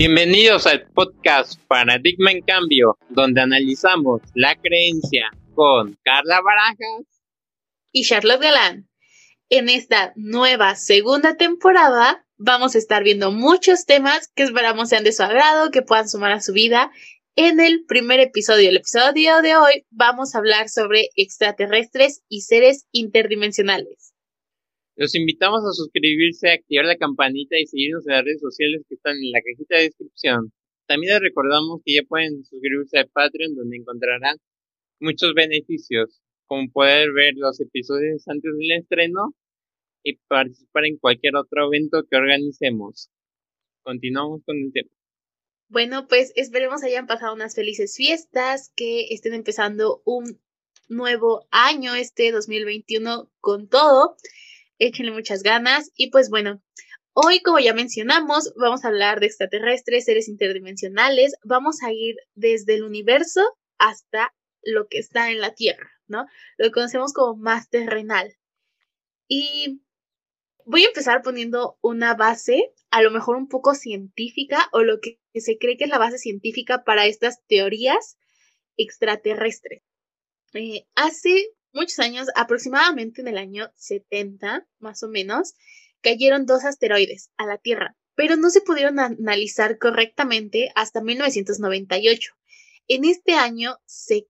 Bienvenidos al podcast Paradigma en Cambio, donde analizamos la creencia con Carla Barajas y Charlotte Galán. En esta nueva segunda temporada vamos a estar viendo muchos temas que esperamos sean de su agrado, que puedan sumar a su vida. En el primer episodio, el episodio de hoy, vamos a hablar sobre extraterrestres y seres interdimensionales. Los invitamos a suscribirse, activar la campanita y seguirnos en las redes sociales que están en la cajita de descripción. También les recordamos que ya pueden suscribirse a Patreon donde encontrarán muchos beneficios, como poder ver los episodios antes del estreno y participar en cualquier otro evento que organicemos. Continuamos con el tema. Bueno, pues esperemos hayan pasado unas felices fiestas, que estén empezando un nuevo año, este 2021, con todo échenle muchas ganas y pues bueno, hoy como ya mencionamos, vamos a hablar de extraterrestres, seres interdimensionales, vamos a ir desde el universo hasta lo que está en la Tierra, ¿no? Lo que conocemos como más terrenal. Y voy a empezar poniendo una base, a lo mejor un poco científica, o lo que se cree que es la base científica para estas teorías extraterrestres. Eh, hace muchos años, aproximadamente en el año 70, más o menos, cayeron dos asteroides a la Tierra, pero no se pudieron analizar correctamente hasta 1998. En este año se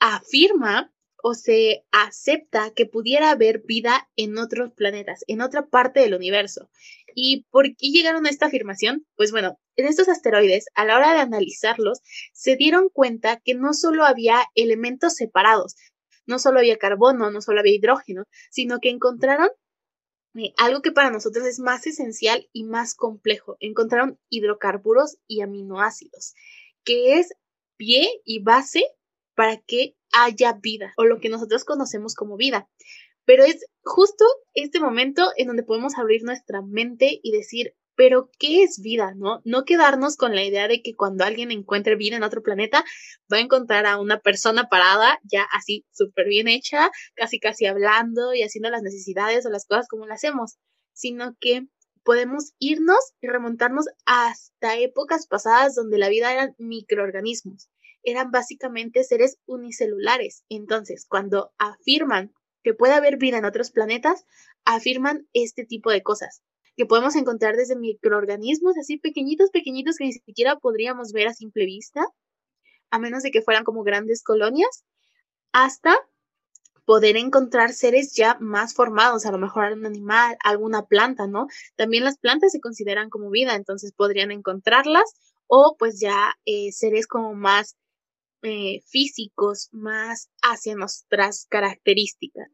afirma o se acepta que pudiera haber vida en otros planetas, en otra parte del universo. ¿Y por qué llegaron a esta afirmación? Pues bueno, en estos asteroides, a la hora de analizarlos, se dieron cuenta que no solo había elementos separados, no solo había carbono, no solo había hidrógeno, sino que encontraron eh, algo que para nosotros es más esencial y más complejo. Encontraron hidrocarburos y aminoácidos, que es pie y base para que haya vida, o lo que nosotros conocemos como vida. Pero es justo este momento en donde podemos abrir nuestra mente y decir, pero ¿qué es vida? ¿No? No quedarnos con la idea de que cuando alguien encuentre vida en otro planeta, va a encontrar a una persona parada, ya así súper bien hecha, casi casi hablando y haciendo las necesidades o las cosas como las hacemos, sino que podemos irnos y remontarnos hasta épocas pasadas donde la vida eran microorganismos, eran básicamente seres unicelulares. Entonces, cuando afirman que puede haber vida en otros planetas, afirman este tipo de cosas que podemos encontrar desde microorganismos así pequeñitos, pequeñitos que ni siquiera podríamos ver a simple vista, a menos de que fueran como grandes colonias, hasta poder encontrar seres ya más formados, a lo mejor algún animal, alguna planta, ¿no? También las plantas se consideran como vida, entonces podrían encontrarlas o pues ya eh, seres como más eh, físicos, más hacia nuestras características.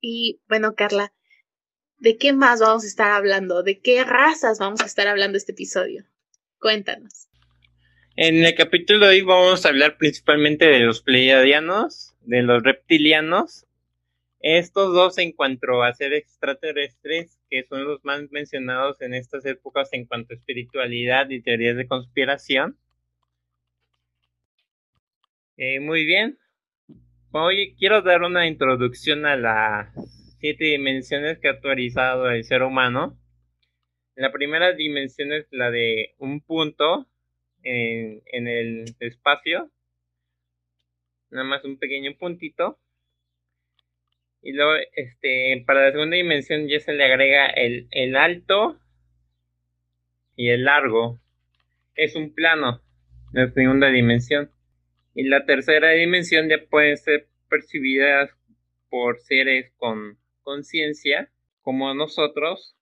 Y bueno, Carla, ¿De qué más vamos a estar hablando? ¿De qué razas vamos a estar hablando este episodio? Cuéntanos. En el capítulo de hoy vamos a hablar principalmente de los pleiadianos, de los reptilianos. Estos dos en cuanto a ser extraterrestres, que son los más mencionados en estas épocas en cuanto a espiritualidad y teorías de conspiración. Eh, muy bien. Hoy quiero dar una introducción a la siete dimensiones que ha actualizado el ser humano. La primera dimensión es la de un punto en, en el espacio. Nada más un pequeño puntito. Y luego, este, para la segunda dimensión ya se le agrega el, el alto y el largo. Es un plano, la segunda dimensión. Y la tercera dimensión ya puede ser percibida por seres con conciencia como nosotros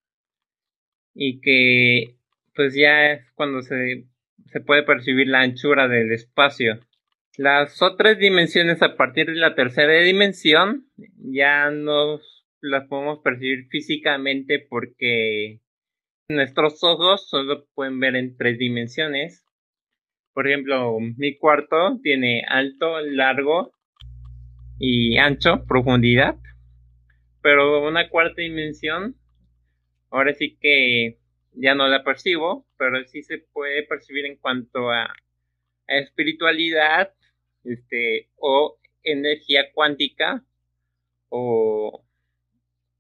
y que pues ya es cuando se, se puede percibir la anchura del espacio. Las otras dimensiones a partir de la tercera dimensión ya no las podemos percibir físicamente porque nuestros ojos solo pueden ver en tres dimensiones. Por ejemplo, mi cuarto tiene alto, largo y ancho, profundidad pero una cuarta dimensión, ahora sí que ya no la percibo, pero sí se puede percibir en cuanto a, espiritualidad, este, o energía cuántica, o,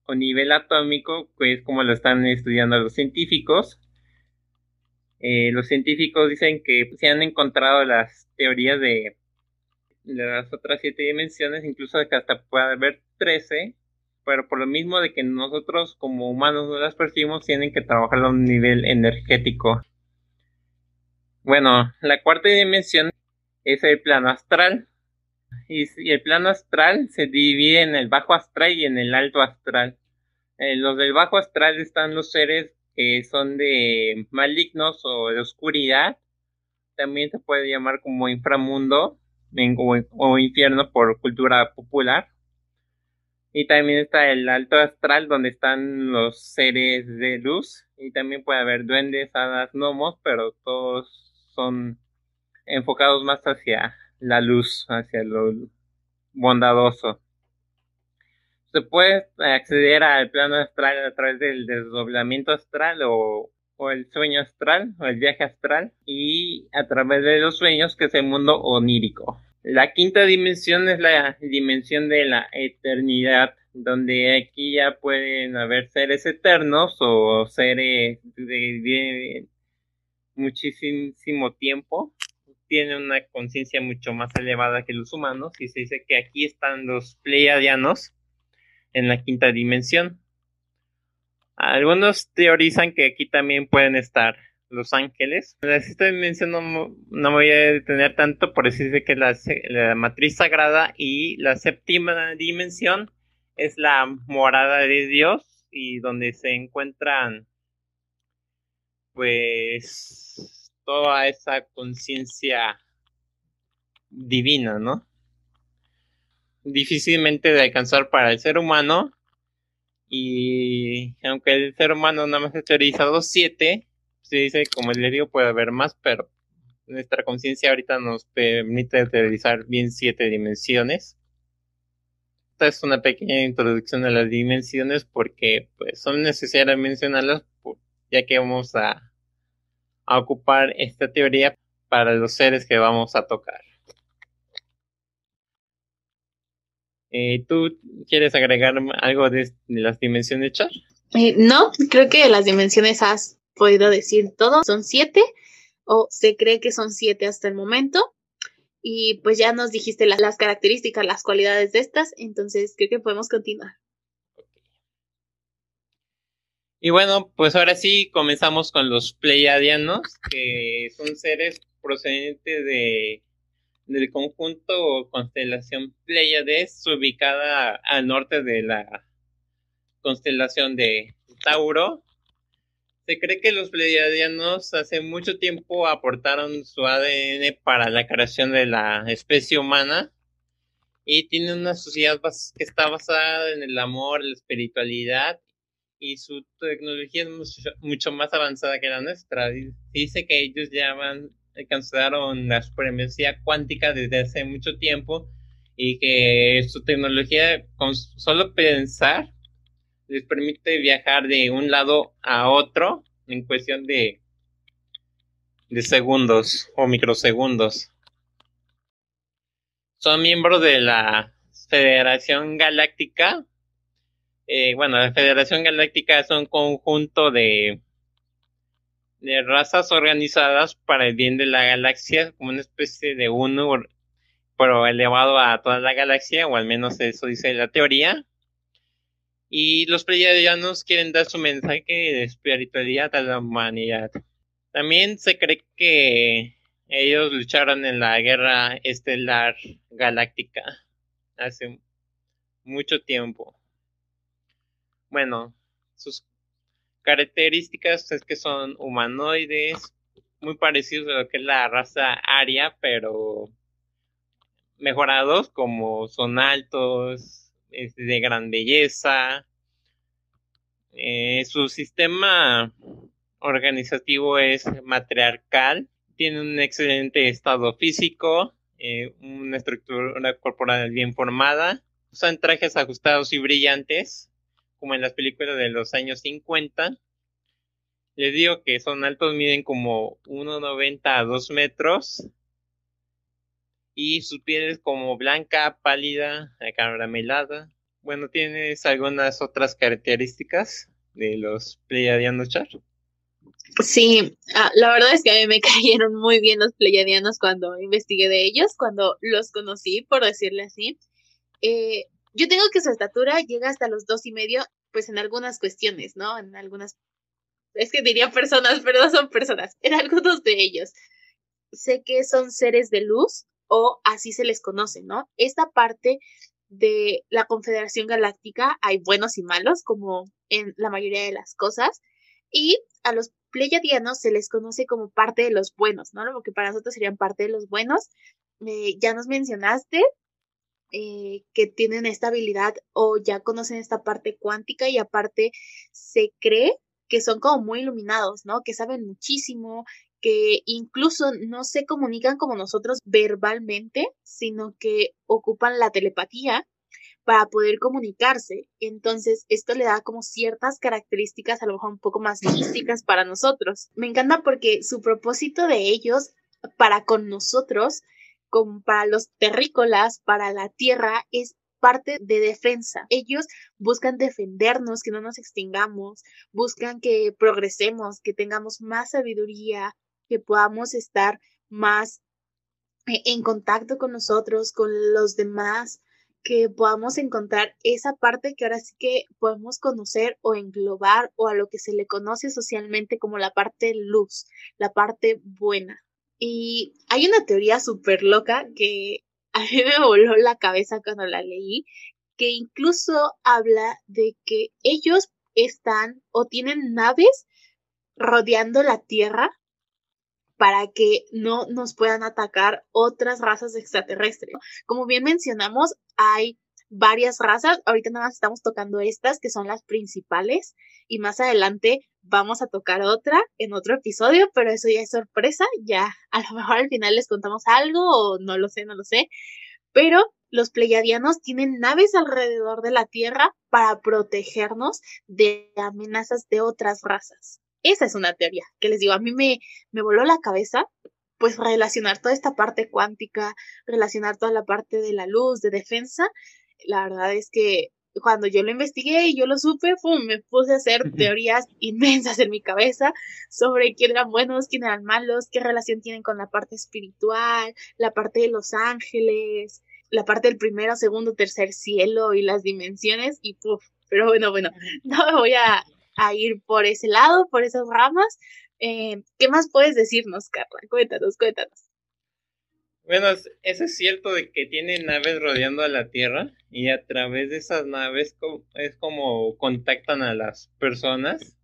o nivel atómico, que es como lo están estudiando los científicos. Eh, los científicos dicen que se han encontrado las teorías de, de las otras siete dimensiones, incluso que hasta puede haber trece, pero por lo mismo de que nosotros como humanos no las percibimos, tienen que trabajar a un nivel energético. Bueno, la cuarta dimensión es el plano astral. Y, el plano astral se divide en el bajo astral y en el alto astral. En los del bajo astral están los seres que son de malignos o de oscuridad. También se puede llamar como inframundo o infierno por cultura popular. Y también está el alto astral donde están los seres de luz. Y también puede haber duendes, hadas, gnomos, pero todos son enfocados más hacia la luz, hacia lo bondadoso. Se puede acceder al plano astral a través del desdoblamiento astral o, el sueño astral o el viaje astral y a través de los sueños que es el mundo onírico. La quinta dimensión es la dimensión de la eternidad, donde aquí ya pueden haber seres eternos o seres de muchísimo tiempo, tiene una conciencia mucho más elevada que los humanos y se dice que aquí están los pleiadianos en la quinta dimensión. Algunos teorizan que aquí también pueden estar los ángeles. La sexta dimensión no, me voy a detener tanto, por dice que la, la matriz sagrada y la séptima dimensión es la morada de Dios y donde se encuentran pues toda esa conciencia divina, ¿no? Difícilmente de alcanzar para el ser humano. Y aunque el ser humano nada más ha teorizado siete, se dice, como les digo, puede haber más, pero nuestra conciencia ahorita nos permite teorizar bien siete dimensiones. Esta es una pequeña introducción a las dimensiones porque pues, son necesarias mencionarlas ya que vamos a a ocupar esta teoría para los seres que vamos a tocar. Eh, ¿Tú quieres agregar algo de, las dimensiones, Char? Eh, no, creo que las dimensiones has podido decir todo. Son siete, o se cree que son siete hasta el momento. Y pues ya nos dijiste las características, las cualidades de estas, entonces creo que podemos continuar. Y bueno, pues ahora sí comenzamos con los Pleiadianos, que son seres procedentes de del conjunto o constelación Pleiades, ubicada al norte de la constelación de Tauro. Se cree que los Pleiadianos hace mucho tiempo aportaron su ADN para la creación de la especie humana y tienen una sociedad que está basada en el amor, la espiritualidad y su tecnología es mucho, más avanzada que la nuestra. Dice que ellos ya van, alcanzaron la supremacía cuántica desde hace mucho tiempo y que su tecnología, con solo pensar, les permite viajar de un lado a otro en cuestión de, segundos o microsegundos. Son miembros de la Federación Galáctica eh, bueno, la Federación Galáctica es un conjunto de razas organizadas para el bien de la galaxia, como una especie de uno, pero elevado a toda la galaxia, o al menos eso dice la teoría. Y los pleiadianos quieren dar su mensaje de espiritualidad a la humanidad. También se cree que ellos lucharon en la guerra estelar galáctica hace mucho tiempo. Bueno, sus características es que son humanoides, muy parecidos a lo que es la raza aria, pero mejorados, como son altos, de gran belleza. Eh, su sistema organizativo es matriarcal, tiene un excelente estado físico, eh, una estructura corporal bien formada, usan trajes ajustados y brillantes, como en las películas de los años 50. Les digo que son altos, miden como 1,90 a 2 metros. Y su piel es como blanca, pálida, caramelada. Bueno, tienes algunas otras características de los Pleiadianos Char. Sí, ah, la verdad es que a mí me cayeron muy bien los pleyadianos cuando investigué de ellos, cuando los conocí, por decirle así. Eh, yo tengo que su estatura llega hasta los dos y medio, pues en algunas cuestiones, ¿no? En algunas, es que diría personas, pero no son personas, en algunos de ellos. Sé que son seres de luz o así se les conoce, ¿no? Esta parte de la Confederación Galáctica hay buenos y malos, como en la mayoría de las cosas, y a los pleyadianos se les conoce como parte de los buenos, ¿no? Lo que para nosotros serían parte de los buenos. Eh, ya nos mencionaste eh, que tienen esta habilidad o ya conocen esta parte cuántica y aparte se cree que son como muy iluminados, ¿no? Que saben muchísimo, que incluso no se comunican como nosotros verbalmente, sino que ocupan la telepatía para poder comunicarse. Entonces, esto le da como ciertas características a lo mejor un poco más místicas para nosotros. Me encanta porque su propósito de ellos para con nosotros, como para los terrícolas, para la tierra, es parte de defensa. Ellos buscan defendernos, que no nos extingamos, buscan que progresemos, que tengamos más sabiduría, que podamos estar más eh, en contacto con nosotros, con los demás, que podamos encontrar esa parte que ahora sí que podemos conocer o englobar o a lo que se le conoce socialmente como la parte luz, la parte buena. Y hay una teoría súper loca que a mí me voló la cabeza cuando la leí, que incluso habla de que ellos están o tienen naves rodeando la Tierra para que no nos puedan atacar otras razas extraterrestres. Como bien mencionamos, hay varias razas, ahorita nada más estamos tocando estas que son las principales y más adelante vamos a tocar otra en otro episodio, pero eso ya es sorpresa, ya a lo mejor al final les contamos algo o no lo sé, no lo sé, pero los pleiadianos tienen naves alrededor de la Tierra para protegernos de amenazas de otras razas. Esa es una teoría que les digo, a mí me, me voló la cabeza, pues relacionar toda esta parte cuántica, relacionar toda la parte de la luz, de defensa. La verdad es que cuando yo lo investigué y yo lo supe, me puse a hacer teorías inmensas en mi cabeza sobre quién eran buenos, quién eran malos, qué relación tienen con la parte espiritual, la parte de los ángeles, la parte del primero, segundo, tercer cielo y las dimensiones y puf. Pero bueno, bueno, no me voy a, a ir por ese lado, por esas ramas. Eh, ¿Qué más puedes decirnos, Carla? Cuéntanos, cuéntanos. Bueno, eso es cierto de que tiene naves rodeando a la Tierra y a través de esas naves es como contactan a las personas.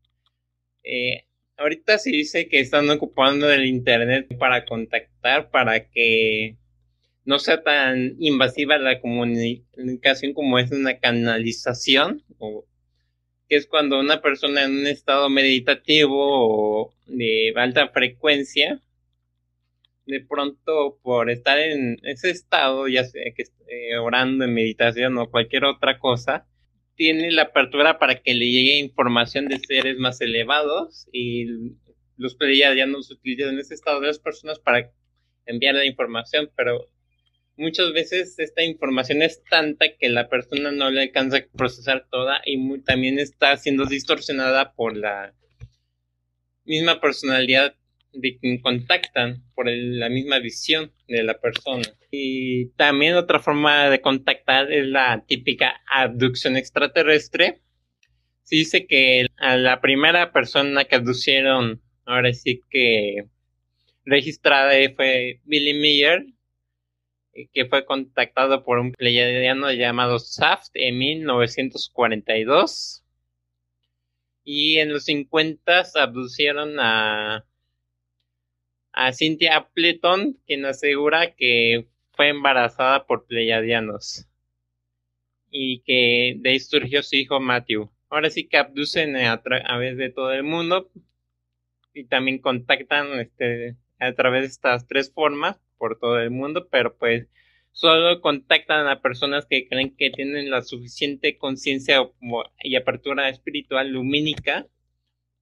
Eh, ahorita se dice que están ocupando el Internet para contactar, para que no sea tan invasiva la comunicación como es una canalización o que es cuando una persona en un estado meditativo o de alta frecuencia, de pronto por estar en ese estado, ya sea que orando en meditación o cualquier otra cosa, tiene la apertura para que le llegue información de seres más elevados y los ya no se utilizan en ese estado de las personas para enviar la información, pero muchas veces esta información es tanta que la persona no le alcanza a procesar toda y también está siendo distorsionada por la misma personalidad de quien contactan, por la misma visión de la persona. Y también otra forma de contactar es la típica abducción extraterrestre. Se dice que a la primera persona que abducieron, ahora sí que registrada fue Billy Meyer, que fue contactado por un pleiadiano llamado Saft en 1942. Y en los 50 abducieron a, a Cynthia Appleton, quien asegura que fue embarazada por pleiadianos. Y que de ahí surgió su hijo Matthew. Ahora sí que abducen a través de todo el mundo y también contactan este, a través de estas tres formas por todo el mundo, pero pues solo contactan a personas que creen que tienen la suficiente conciencia y apertura espiritual lumínica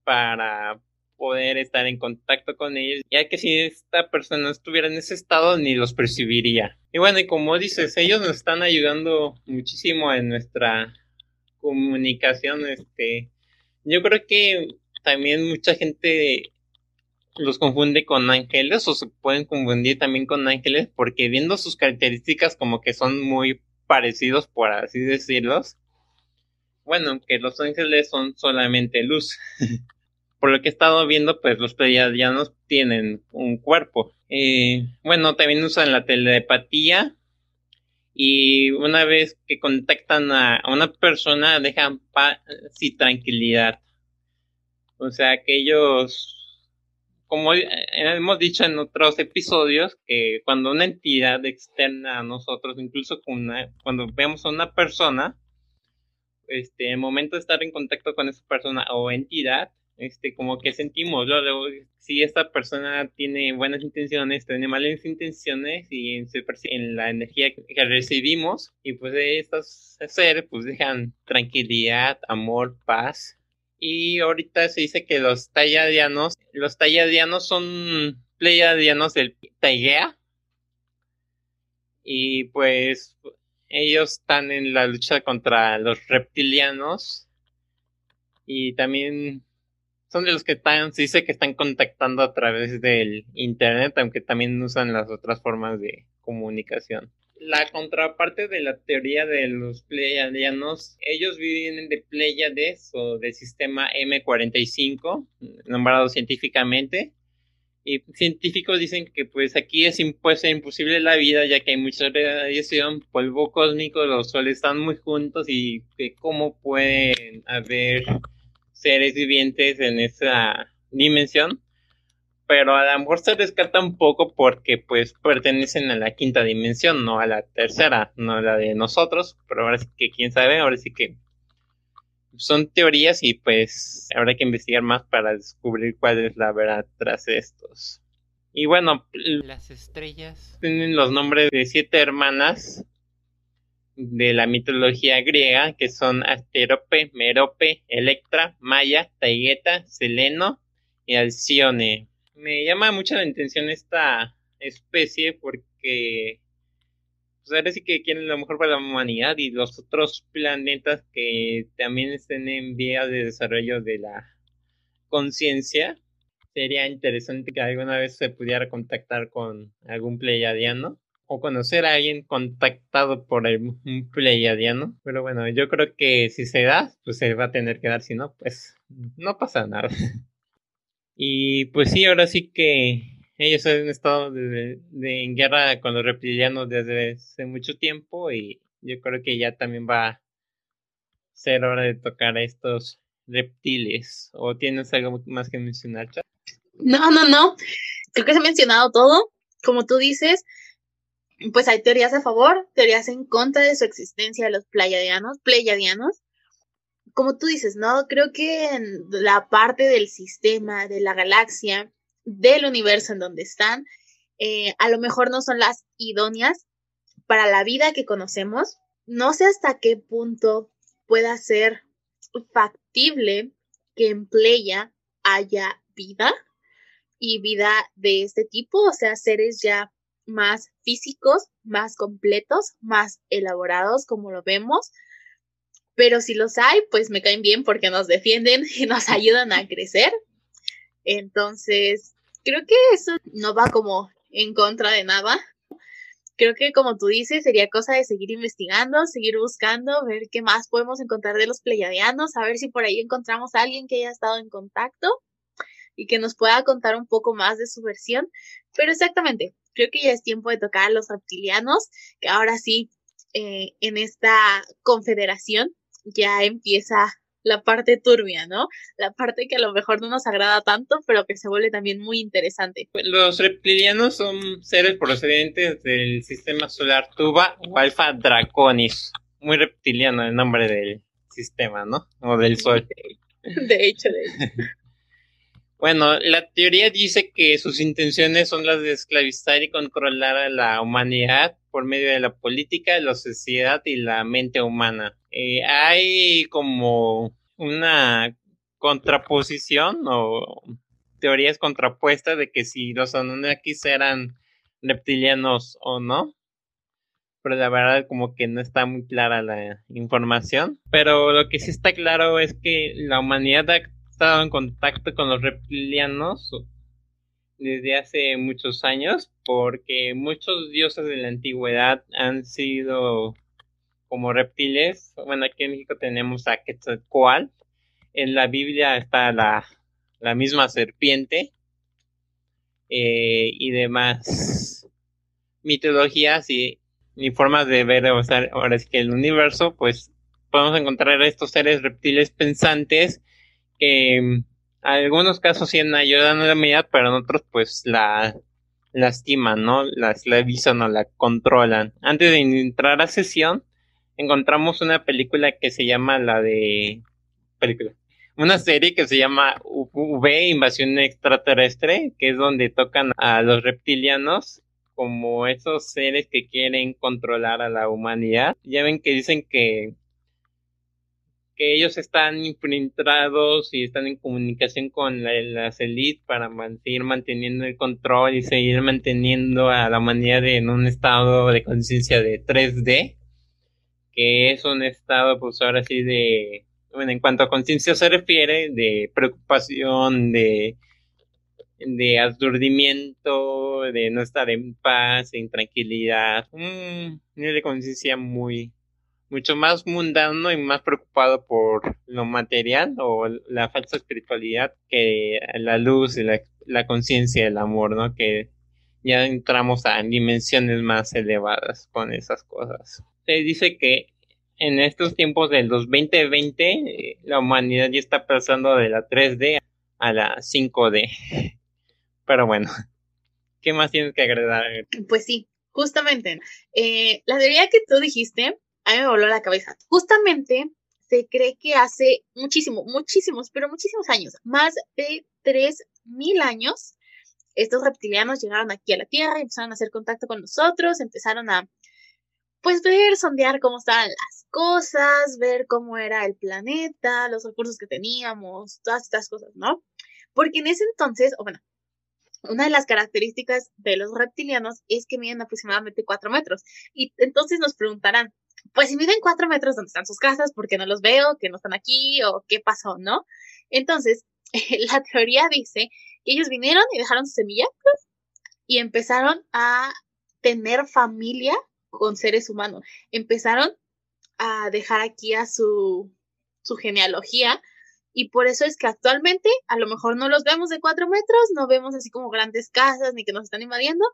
para poder estar en contacto con ellos, ya que si esta persona estuviera en ese estado ni los percibiría. Y bueno, y como dices, ellos nos están ayudando muchísimo en nuestra comunicación, este, yo creo que también mucha gente los confunde con ángeles o se pueden confundir también con ángeles porque viendo sus características como que son muy parecidos por así decirlos. Bueno, que los ángeles son solamente luz. por lo que he estado viendo, pues los pleiadianos tienen un cuerpo. Eh, bueno, también usan la telepatía y una vez que contactan a, una persona dejan paz y tranquilidad. O sea que ellos como hemos dicho en otros episodios, que cuando una entidad externa a nosotros, incluso cuando vemos a una persona, este, el momento de estar en contacto con esa persona o entidad, este, como que sentimos, si esta persona tiene buenas intenciones, tiene malas intenciones y en, en la energía que recibimos, y pues estos seres pues dejan tranquilidad, amor, paz, y ahorita se dice que los talladianos, los talladianos son pleiadianos del Taigea. Y pues ellos están en la lucha contra los reptilianos. Y también son de los que están, se dice que están contactando a través del internet, aunque también usan las otras formas de comunicación la contraparte de la teoría de los pleiadianos, ellos viven de Pleiades o del sistema M45, nombrado científicamente. Y científicos dicen que pues aquí es imposible la vida ya que hay mucha radiación, polvo cósmico, los soles están muy juntos y que cómo pueden haber seres vivientes en esa dimensión pero a lo mejor se descarta un poco porque pues pertenecen a la quinta dimensión, no a la tercera, no a la de nosotros, pero ahora sí que quién sabe, ahora sí que son teorías y pues habrá que investigar más para descubrir cuál es la verdad tras estos. Y bueno, las estrellas tienen los nombres de siete hermanas de la mitología griega, que son Asterope, Merope, Electra, Maya, Taigeta, Seleno y Alcione me llama mucho la atención esta especie porque pues ahora sí que quieren lo mejor para la humanidad y los otros planetas que también estén en vía de desarrollo de la conciencia. Sería interesante que alguna vez se pudiera contactar con algún pleiadiano o conocer a alguien contactado por un pleiadiano. Pero bueno, yo creo que si se da, pues se va a tener que dar. Si no, pues no pasa nada. Y pues sí, ahora sí que ellos han estado de, en guerra con los reptilianos desde hace mucho tiempo y yo creo que ya también va a ser hora de tocar a estos reptiles. ¿O tienes algo más que mencionar, No, no, no. Creo que se ha mencionado todo. Como tú dices, pues hay teorías a favor, teorías en contra de su existencia de los pleiadianos como tú dices, ¿no? Creo que en la parte del sistema, de la galaxia, del universo en donde están, eh, a lo mejor no son las idóneas para la vida que conocemos. No sé hasta qué punto pueda ser factible que en Pleya haya vida y vida de este tipo, o sea, seres ya más físicos, más completos, más elaborados, como lo vemos, pero si los hay, pues me caen bien porque nos defienden y nos ayudan a crecer. Entonces, creo que eso no va como en contra de nada. Creo que como tú dices, sería cosa de seguir investigando, seguir buscando, ver qué más podemos encontrar de los pleiadianos, a ver si por ahí encontramos a alguien que haya estado en contacto y que nos pueda contar un poco más de su versión. Pero exactamente, creo que ya es tiempo de tocar a los reptilianos, que ahora sí, eh, en esta confederación ya empieza la parte turbia, ¿no? La parte que a lo mejor no nos agrada tanto, pero que se vuelve también muy interesante. Los reptilianos son seres procedentes del sistema solar Tuba o Alpha Draconis. Muy reptiliano el nombre del sistema, ¿no? O del Sol. De hecho, de hecho. Bueno, la teoría dice que sus intenciones son las de esclavizar y controlar a la humanidad por medio de la política, la sociedad y la mente humana. Eh, hay como una contraposición o teorías contrapuestas de que si los Anunnakis eran reptilianos o no. Pero la verdad como que no está muy clara la información. Pero lo que sí está claro es que la humanidad estado en contacto con los reptilianos desde hace muchos años porque muchos dioses de la antigüedad han sido como reptiles. Bueno, aquí en México tenemos a Quetzalcoatl. En la Biblia está la, la misma serpiente eh, y demás mitologías y, y, formas de ver o sea, ahora que el universo, pues podemos encontrar estos seres reptiles pensantes que algunos casos sí ayudan a la humanidad, pero en otros pues la lastiman, ¿no? La esclavizan o la controlan. Antes de entrar a sesión, encontramos una película que se llama la de... película. Una serie que se llama V, Invasión Extraterrestre, que es donde tocan a los reptilianos como esos seres que quieren controlar a la humanidad. Ya ven que dicen que que ellos están infiltrados y están en comunicación con las élites para seguir manteniendo el control y seguir manteniendo a la humanidad en un estado de conciencia de 3D, que es un estado, pues ahora sí, de, bueno, en cuanto a conciencia se refiere, de preocupación, de, de aturdimiento, de no estar en paz, en tranquilidad, un nivel de conciencia muy, mucho más mundano y más preocupado por lo material o la falsa espiritualidad que la luz y la, conciencia del amor, ¿no? Que ya entramos a dimensiones más elevadas con esas cosas. Se dice que en estos tiempos del 2020 eh, la humanidad ya está pasando de la 3D a la 5D. Pero bueno, ¿qué más tienes que agregar? Pues sí, justamente. Eh, la teoría que tú dijiste a mí me voló la cabeza. Justamente se cree que hace muchísimo, muchísimos, pero muchísimos años, más de 3.000 años, estos reptilianos llegaron aquí a la Tierra, empezaron a hacer contacto con nosotros, empezaron a, pues, ver, sondear cómo estaban las cosas, ver cómo era el planeta, los recursos que teníamos, todas estas cosas, ¿no? Porque en ese entonces, o bueno, una de las características de los reptilianos es que miden aproximadamente 4 metros. Y entonces nos preguntarán, pues si miden cuatro metros donde están sus casas, porque no los veo, que no están aquí o qué pasó, ¿no? Entonces, la teoría dice que ellos vinieron y dejaron su semilla y empezaron a tener familia con seres humanos. Empezaron a dejar aquí a su, su genealogía y por eso es que actualmente a lo mejor no los vemos de cuatro metros, no vemos así como grandes casas ni que nos están invadiendo,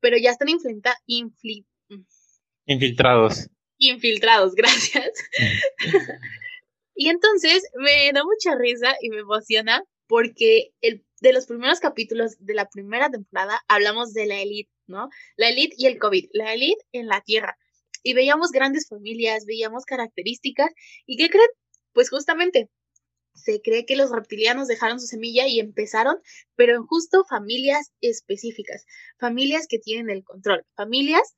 pero ya están infiltrados, gracias. y entonces me da mucha risa y me emociona porque el, de los primeros capítulos de la primera temporada hablamos de la élite, ¿no? La élite y el COVID, la élite en la Tierra. Y veíamos grandes familias, veíamos características. ¿Y qué creen? Pues justamente se cree que los reptilianos dejaron su semilla y empezaron, pero en justo familias específicas, familias que tienen el control, familias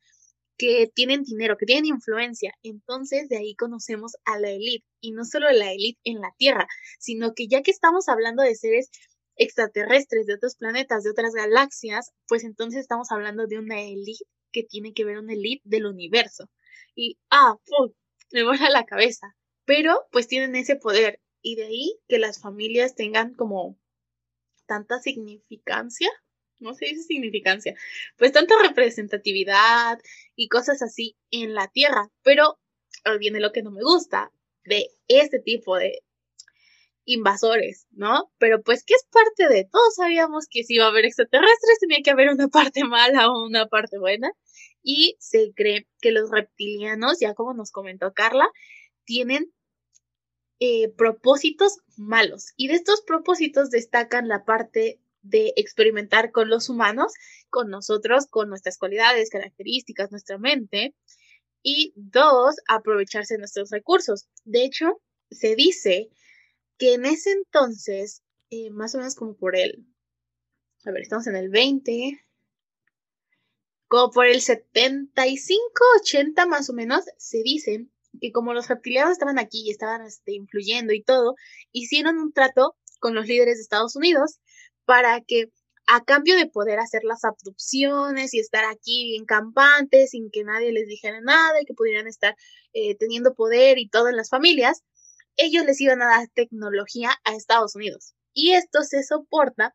que tienen dinero, que tienen influencia. Entonces de ahí conocemos a la élite y no solo la élite en la Tierra, sino que ya que estamos hablando de seres extraterrestres de otros planetas, de otras galaxias, pues entonces estamos hablando de una élite que tiene que ver una élite del universo. Y, ah, me vuela la cabeza. Pero pues tienen ese poder y de ahí que las familias tengan como tanta significancia no se dice significancia, pues tanta representatividad y cosas así en la Tierra. Pero viene lo que no me gusta de este tipo de invasores, ¿no? Pero pues que es parte de, todos sabíamos que si iba a haber extraterrestres tenía que haber una parte mala o una parte buena. Y se cree que los reptilianos, ya como nos comentó Carla, tienen eh, propósitos malos. Y de estos propósitos destacan la parte de experimentar con los humanos, con nosotros, con nuestras cualidades, características, nuestra mente. Y dos, aprovecharse de nuestros recursos. De hecho, se dice que en ese entonces, eh, más o menos como por el, a ver, estamos en el 20, como por el 75, 80 más o menos, se dice que como los reptilianos estaban aquí y estaban este, influyendo y todo, hicieron un trato con los líderes de Estados Unidos para que a cambio de poder hacer las abducciones y estar aquí bien campantes sin que nadie les dijera nada y que pudieran estar eh, teniendo poder y todo en las familias, ellos les iban a dar tecnología a Estados Unidos. Y esto se soporta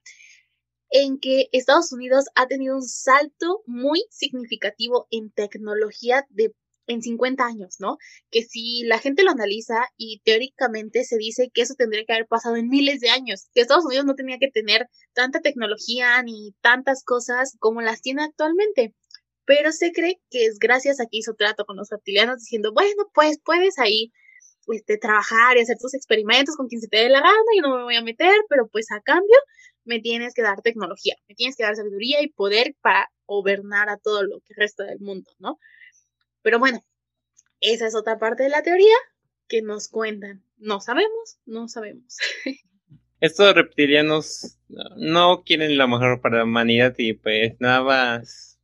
en que Estados Unidos ha tenido un salto muy significativo en tecnología de en 50 años, ¿no? Que si la gente lo analiza y teóricamente se dice que eso tendría que haber pasado en miles de años, que Estados Unidos no tenía que tener tanta tecnología ni tantas cosas como las tiene actualmente. Pero se cree que es gracias a que hizo trato con los reptilianos diciendo, bueno, pues puedes ahí este, trabajar y hacer tus experimentos con quien se te dé la gana, yo no me voy a meter, pero pues a cambio me tienes que dar tecnología, me tienes que dar sabiduría y poder para gobernar a todo lo que resta del mundo, ¿no? Pero bueno, esa es otra parte de la teoría que nos cuentan. No sabemos, no sabemos. Estos reptilianos no quieren lo mejor para la humanidad y pues nada más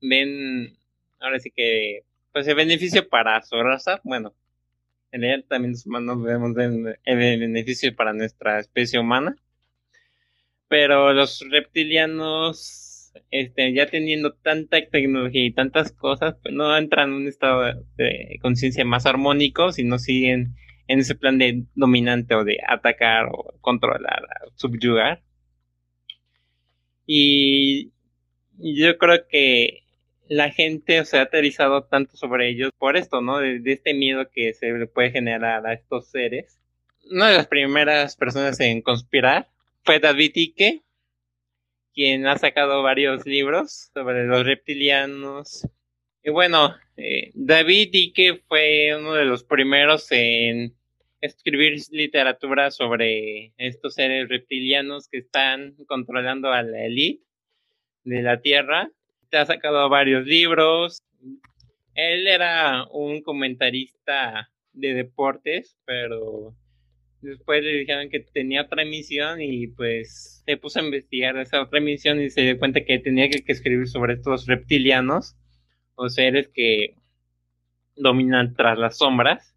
ven, ahora sí que, pues el beneficio para su raza, bueno, en realidad también los humanos vemos el beneficio para nuestra especie humana, pero los reptilianos, este, ya teniendo tanta tecnología y tantas cosas, pues no entran en un estado de conciencia más armónico, sino siguen en ese plan de dominante o de atacar o controlar, subyugar. Y yo creo que la gente se ha aterrizado tanto sobre ellos por esto, ¿no? De, este miedo que se le puede generar a estos seres. Una de las primeras personas en conspirar fue David Icke, quien ha sacado varios libros sobre los reptilianos. Y bueno, eh, David Icke fue uno de los primeros en escribir literatura sobre estos seres reptilianos que están controlando a la élite de la Tierra ha sacado varios libros. Él era un comentarista de deportes, pero después le dijeron que tenía otra misión y pues se puso a investigar esa otra misión y se dio cuenta que tenía que, escribir sobre estos reptilianos o seres que dominan tras las sombras.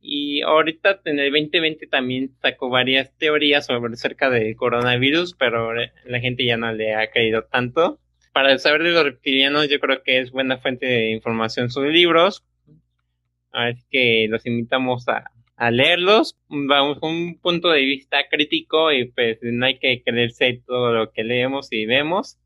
Y ahorita en el 2020 también sacó varias teorías sobre cerca del coronavirus, pero la gente ya no le ha caído tanto para saber de los reptilianos, yo creo que es buena fuente de información sus libros. Así que los invitamos a, leerlos. Vamos con un punto de vista crítico y pues no hay que creerse todo lo que leemos y vemos.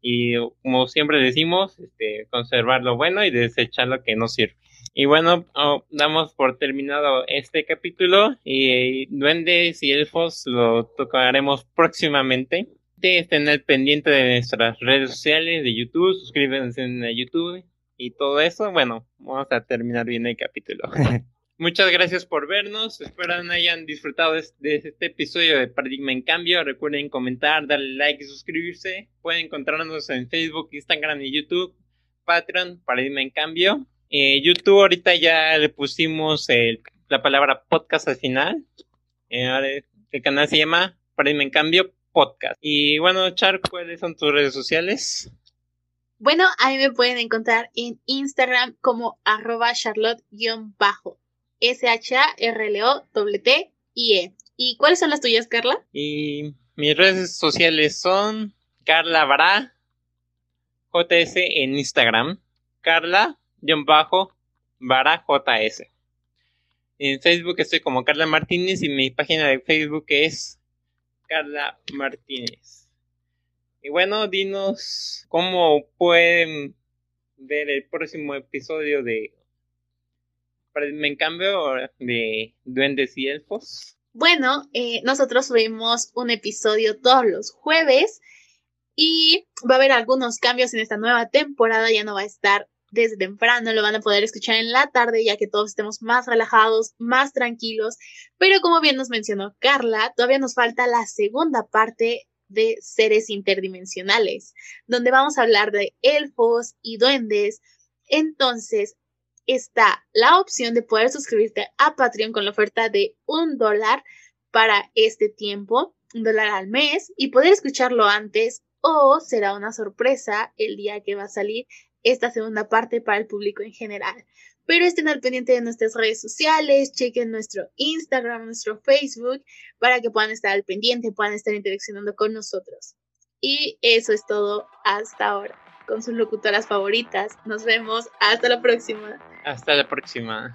Y como siempre decimos, este, conservar lo bueno y desechar lo que no sirve. Y bueno, oh, damos por terminado este capítulo y duendes y elfos lo tocaremos próximamente estén al pendiente de nuestras redes sociales, de YouTube, suscríbanse en YouTube y todo eso. Bueno, vamos a terminar bien el capítulo. Muchas gracias por vernos. Espero hayan disfrutado de este episodio de Paradigma en Cambio. Recuerden comentar, darle like y suscribirse. Pueden encontrarnos en Facebook, Instagram y YouTube. Patreon, Paradigma en Cambio. Eh, YouTube ahorita ya le pusimos la palabra podcast al final. Eh, el canal se llama Paradigma en Cambio podcast. Y bueno, Char, ¿cuáles son tus redes sociales? Bueno, ahí me pueden encontrar en Instagram como arroba charlotte-bajo. S-H-A-R-L-O-T-I-E. ¿Y cuáles son las tuyas, Carla? Y mis redes sociales son Carla Bará, JS en Instagram. Carla-Bara JS. En Facebook estoy como Carla Martínez y mi página de Facebook es Carla Martínez. Y bueno, dinos cómo pueden ver el próximo episodio de en cambio de Duendes y Elfos. Bueno, eh, nosotros subimos un episodio todos los jueves y va a haber algunos cambios en esta nueva temporada. Ya no va a estar desde temprano, lo van a poder escuchar en la tarde ya que todos estemos más relajados, más tranquilos. Pero como bien nos mencionó Carla, todavía nos falta la segunda parte de seres interdimensionales, donde vamos a hablar de elfos y duendes. Entonces, está la opción de poder suscribirte a Patreon con la oferta de un dólar para este tiempo, un dólar al mes, y poder escucharlo antes o será una sorpresa el día que va a salir esta segunda parte para el público en general. Pero estén al pendiente de nuestras redes sociales, chequen nuestro Instagram, nuestro Facebook, para que puedan estar al pendiente, puedan estar interaccionando con nosotros. Y eso es todo hasta ahora, con sus locutoras favoritas. Nos vemos, hasta la próxima. Hasta la próxima.